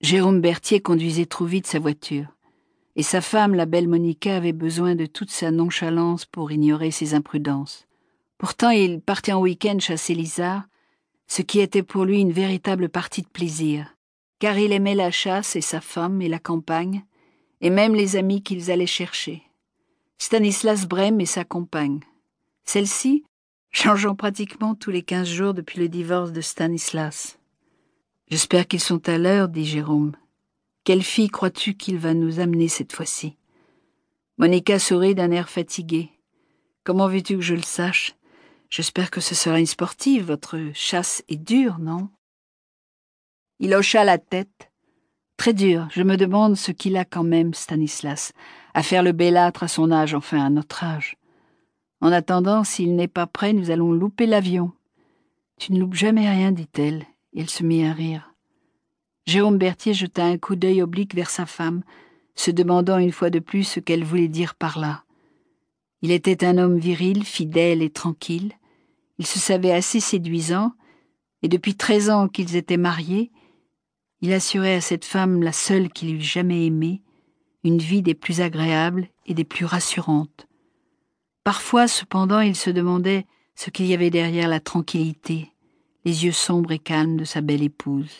Jérôme Berthier conduisait trop vite sa voiture, et sa femme, la belle Monica, avait besoin de toute sa nonchalance pour ignorer ses imprudences. Pourtant, il partait en week-end chasser Lisa, ce qui était pour lui une véritable partie de plaisir, car il aimait la chasse et sa femme et la campagne, et même les amis qu'ils allaient chercher. Stanislas Brem et sa compagne. Celle-ci, changeant pratiquement tous les quinze jours depuis le divorce de Stanislas. J'espère qu'ils sont à l'heure, dit Jérôme. Quelle fille crois-tu qu'il va nous amener cette fois-ci? Monica sourit d'un air fatigué. Comment veux-tu que je le sache? J'espère que ce sera une sportive. Votre chasse est dure, non? Il hocha la tête. Très dur. Je me demande ce qu'il a quand même, Stanislas, à faire le bellâtre à son âge, enfin à notre âge. En attendant, s'il n'est pas prêt, nous allons louper l'avion. Tu ne loupes jamais rien, dit-elle, elle se mit à rire. Jérôme Berthier jeta un coup d'œil oblique vers sa femme, se demandant une fois de plus ce qu'elle voulait dire par là. Il était un homme viril, fidèle et tranquille. Il se savait assez séduisant, et depuis treize ans qu'ils étaient mariés, il assurait à cette femme, la seule qu'il eût jamais aimée, une vie des plus agréables et des plus rassurantes. Parfois, cependant, il se demandait ce qu'il y avait derrière la tranquillité, les yeux sombres et calmes de sa belle épouse.